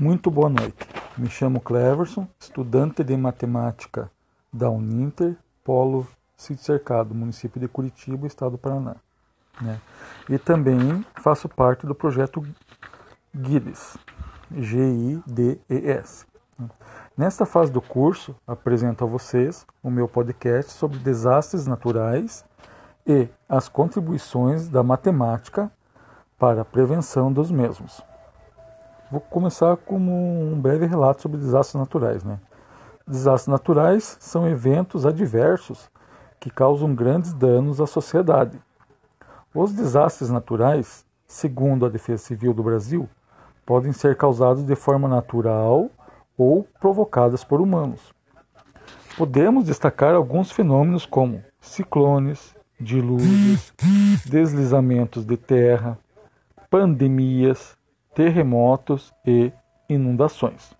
Muito boa noite. Me chamo Cleverson, estudante de matemática da Uninter, Polo Sítio Cercado, município de Curitiba, estado do Paraná. Né? E também faço parte do projeto GIDES, G-I-D-E-S. Nesta fase do curso, apresento a vocês o meu podcast sobre desastres naturais e as contribuições da matemática para a prevenção dos mesmos. Vou começar com um breve relato sobre desastres naturais. Né? Desastres naturais são eventos adversos que causam grandes danos à sociedade. Os desastres naturais, segundo a Defesa Civil do Brasil, podem ser causados de forma natural ou provocadas por humanos. Podemos destacar alguns fenômenos como ciclones, dilúvios, deslizamentos de terra, pandemias, terremotos e inundações.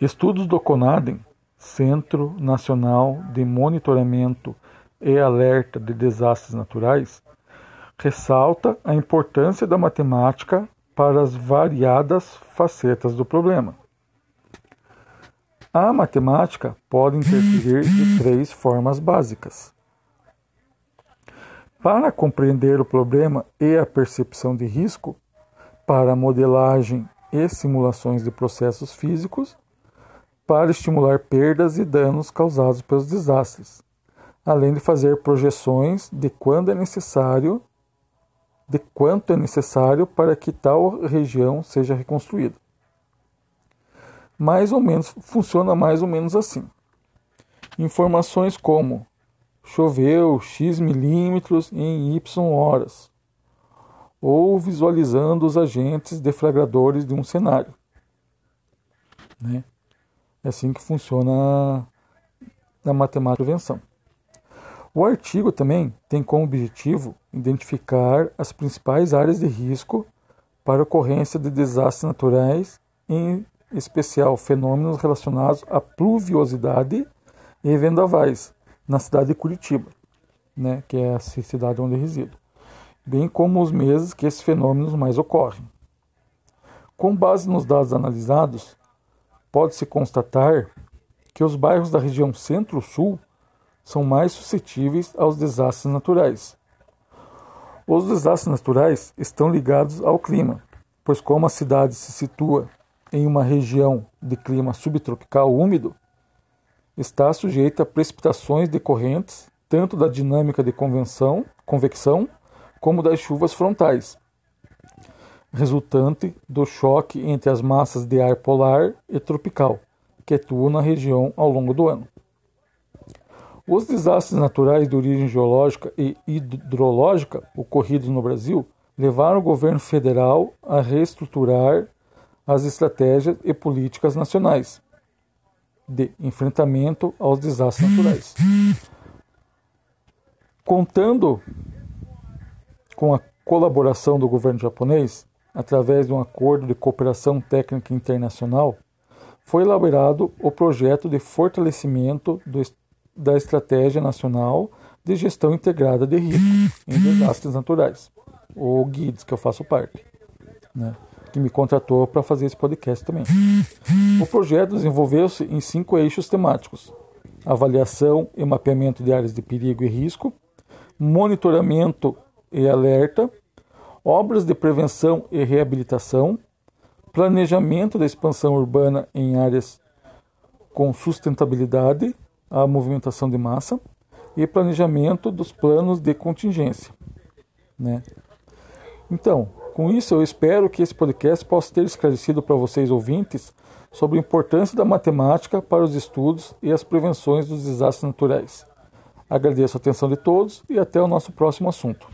Estudos do CONADEM, Centro Nacional de Monitoramento e Alerta de Desastres Naturais, ressalta a importância da matemática para as variadas facetas do problema. A matemática pode interferir de três formas básicas. Para compreender o problema e a percepção de risco, para modelagem e simulações de processos físicos, para estimular perdas e danos causados pelos desastres, além de fazer projeções de quando é necessário, de quanto é necessário para que tal região seja reconstruída. Mais ou menos funciona mais ou menos assim. Informações como choveu x milímetros em y horas, ou visualizando os agentes deflagradores de um cenário. Né? É assim que funciona a matemática de prevenção. O artigo também tem como objetivo identificar as principais áreas de risco para ocorrência de desastres naturais, em especial fenômenos relacionados à pluviosidade e vendavais, na cidade de Curitiba, né, que é a cidade onde resido bem como os meses que esses fenômenos mais ocorrem. Com base nos dados analisados, pode-se constatar que os bairros da região Centro-Sul são mais suscetíveis aos desastres naturais. Os desastres naturais estão ligados ao clima, pois como a cidade se situa em uma região de clima subtropical úmido, está sujeita a precipitações decorrentes tanto da dinâmica de convenção, convecção como das chuvas frontais, resultante do choque entre as massas de ar polar e tropical, que atuam na região ao longo do ano. Os desastres naturais de origem geológica e hidrológica ocorridos no Brasil levaram o governo federal a reestruturar as estratégias e políticas nacionais de enfrentamento aos desastres naturais. Contando com a colaboração do governo japonês, através de um acordo de cooperação técnica internacional, foi elaborado o projeto de fortalecimento do, da Estratégia Nacional de Gestão Integrada de Risco em Desastres Naturais, o GIDS, que eu faço parte, né, que me contratou para fazer esse podcast também. O projeto desenvolveu-se em cinco eixos temáticos: avaliação e mapeamento de áreas de perigo e risco, monitoramento e alerta, obras de prevenção e reabilitação, planejamento da expansão urbana em áreas com sustentabilidade, a movimentação de massa e planejamento dos planos de contingência. Né? Então, com isso eu espero que esse podcast possa ter esclarecido para vocês ouvintes sobre a importância da matemática para os estudos e as prevenções dos desastres naturais. Agradeço a atenção de todos e até o nosso próximo assunto.